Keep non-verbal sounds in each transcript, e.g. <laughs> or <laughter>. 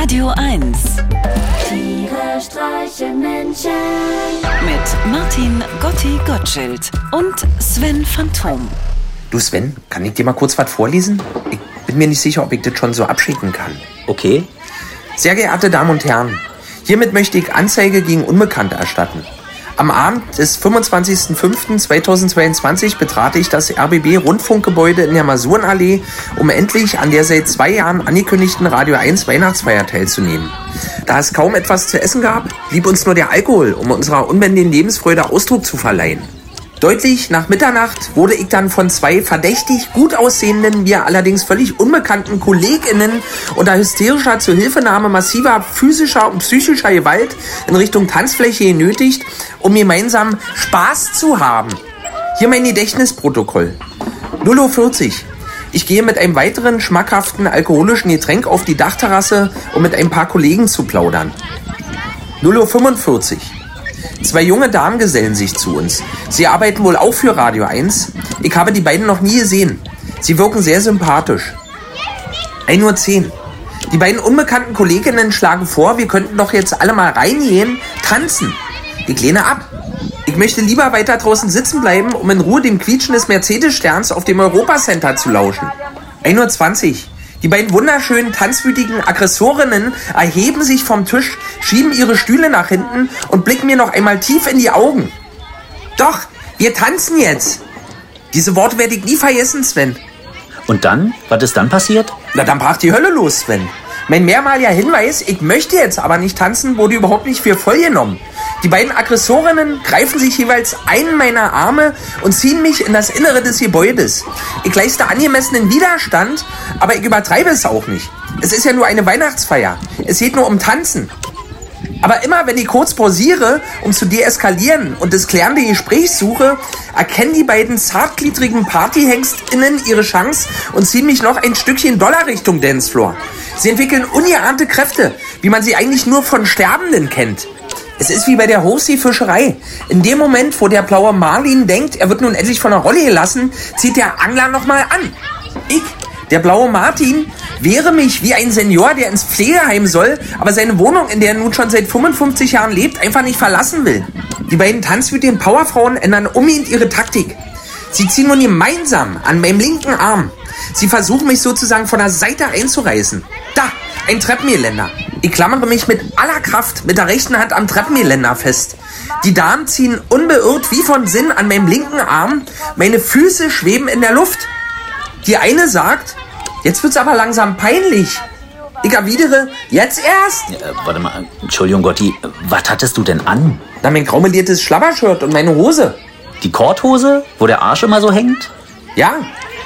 Radio 1 Tiere streichen Menschen. mit Martin Gotti Gottschild und Sven Phantom. Du Sven, kann ich dir mal kurz was vorlesen? Ich bin mir nicht sicher, ob ich das schon so abschicken kann. Okay. Sehr geehrte Damen und Herren, hiermit möchte ich Anzeige gegen Unbekannte erstatten. Am Abend des 25.05.2022 betrat ich das RBB Rundfunkgebäude in der Masurenallee, um endlich an der seit zwei Jahren angekündigten Radio 1 Weihnachtsfeier teilzunehmen. Da es kaum etwas zu essen gab, blieb uns nur der Alkohol, um unserer unbändigen Lebensfreude Ausdruck zu verleihen. Deutlich nach Mitternacht wurde ich dann von zwei verdächtig gut aussehenden, mir allerdings völlig unbekannten KollegInnen unter hysterischer Zuhilfenahme massiver physischer und psychischer Gewalt in Richtung Tanzfläche genötigt, um gemeinsam Spaß zu haben. Hier mein Gedächtnisprotokoll. 0.40 Uhr. Ich gehe mit einem weiteren schmackhaften alkoholischen Getränk auf die Dachterrasse, um mit ein paar Kollegen zu plaudern. 0.45 Uhr. Zwei junge Damen gesellen sich zu uns. Sie arbeiten wohl auch für Radio 1. Ich habe die beiden noch nie gesehen. Sie wirken sehr sympathisch. 1.10 Uhr. Die beiden unbekannten Kolleginnen schlagen vor, wir könnten doch jetzt alle mal reingehen, tanzen. Ich lehne ab. Ich möchte lieber weiter draußen sitzen bleiben, um in Ruhe dem Quietschen des Mercedes-Sterns auf dem Europacenter zu lauschen. 1.20 Uhr. Die beiden wunderschönen, tanzwütigen Aggressorinnen erheben sich vom Tisch, schieben ihre Stühle nach hinten und blicken mir noch einmal tief in die Augen. Doch, wir tanzen jetzt. Diese Worte werde ich nie vergessen, Sven. Und dann? Was ist dann passiert? Na, dann brach die Hölle los, Sven. Mein mehrmaliger Hinweis, ich möchte jetzt aber nicht tanzen, wurde überhaupt nicht für voll genommen. Die beiden Aggressorinnen greifen sich jeweils einen meiner Arme und ziehen mich in das Innere des Gebäudes. Ich leiste angemessenen Widerstand, aber ich übertreibe es auch nicht. Es ist ja nur eine Weihnachtsfeier. Es geht nur um Tanzen. Aber immer wenn ich kurz pausiere, um zu deeskalieren und das klärende Gespräch suche, erkennen die beiden zartgliedrigen PartyhengstInnen ihre Chance und ziehen mich noch ein Stückchen Dollar Richtung Dancefloor. Sie entwickeln ungeahnte Kräfte, wie man sie eigentlich nur von Sterbenden kennt. Es ist wie bei der Hochseefischerei. In dem Moment, wo der blaue Marlin denkt, er wird nun endlich von der Rolle gelassen, zieht der Angler nochmal an. Ich, der blaue Martin, wehre mich wie ein Senior, der ins Pflegeheim soll, aber seine Wohnung, in der er nun schon seit 55 Jahren lebt, einfach nicht verlassen will. Die beiden tanzwütigen Powerfrauen ändern umgehend ihre Taktik. Sie ziehen nun gemeinsam an meinem linken Arm. Sie versuchen mich sozusagen von der Seite einzureißen. Da, ein Treppengeländer. Ich klammere mich mit aller Kraft mit der rechten Hand am Treppengeländer fest. Die Damen ziehen unbeirrt wie von Sinn an meinem linken Arm. Meine Füße schweben in der Luft. Die eine sagt, jetzt wird's aber langsam peinlich. Ich erwidere, jetzt erst. Äh, warte mal, Entschuldigung, Gotti, was hattest du denn an? Na, mein graumeliertes Schlabbershirt und meine Hose. Die Korthose, wo der Arsch immer so hängt? Ja,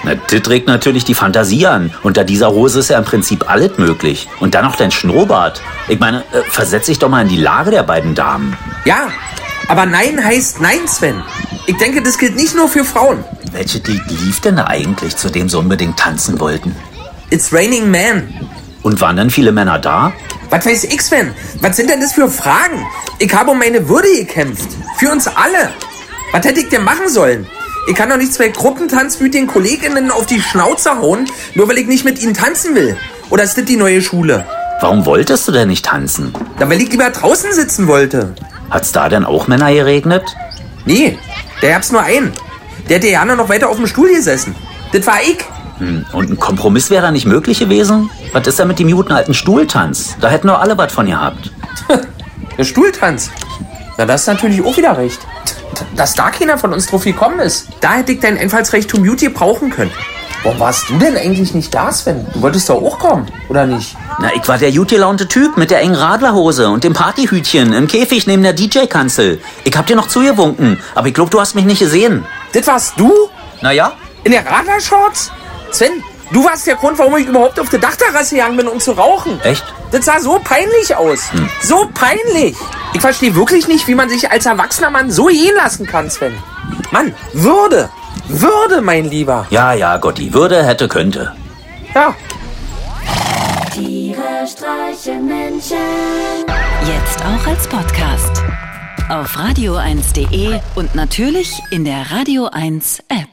Na, das regt natürlich die Fantasie an. Unter dieser Hose ist ja im Prinzip alles möglich. Und dann noch dein Schnurrbart. Ich meine, äh, versetz dich doch mal in die Lage der beiden Damen. ja. Aber Nein heißt Nein, Sven. Ich denke, das gilt nicht nur für Frauen. Welche Lied lief denn da eigentlich, zu dem sie unbedingt tanzen wollten? It's raining man. Und waren dann viele Männer da? Was weiß ich, Sven? Was sind denn das für Fragen? Ich habe um meine Würde gekämpft. Für uns alle. Was hätte ich denn machen sollen? Ich kann doch nicht zwei gruppentanzwütigen Kolleginnen auf die Schnauze hauen, nur weil ich nicht mit ihnen tanzen will. Oder ist das die neue Schule? Warum wolltest du denn nicht tanzen? Da weil ich lieber draußen sitzen wollte. Hat's da denn auch Männer geregnet? Nee, der gab's nur einen. Der hätte ja noch weiter auf dem Stuhl gesessen. Das war ich. Hm, Und ein Kompromiss wäre da nicht möglich gewesen? Was ist da mit dem guten alten Stuhltanz? Da hätten doch alle was von gehabt. <laughs> Der Stuhltanz. Na, das ist natürlich auch wieder recht. Dass da keiner von uns drauf gekommen ist. Da hätte ich dein Einfallsreichtum Beauty brauchen können. Warum warst du denn eigentlich nicht da, Sven? Du wolltest doch auch kommen, oder nicht? Na, ich war der gut gelaunte Typ mit der engen Radlerhose und dem Partyhütchen im Käfig neben der DJ-Kanzel. Ich hab dir noch zugewunken, aber ich glaub, du hast mich nicht gesehen. Das warst du? Naja, In der Radlershorts? Sven, du warst der Grund, warum ich überhaupt auf der Dachterrasse gegangen bin, um zu rauchen. echt? Das sah so peinlich aus. So peinlich. Ich verstehe wirklich nicht, wie man sich als erwachsener Mann so gehen lassen kann, Sven. Mann, Würde. Würde, mein Lieber. Ja, ja, Gotti, würde, hätte, könnte. Ja, Tiere streichen Menschen. Jetzt auch als Podcast. Auf radio1.de und natürlich in der Radio 1 App.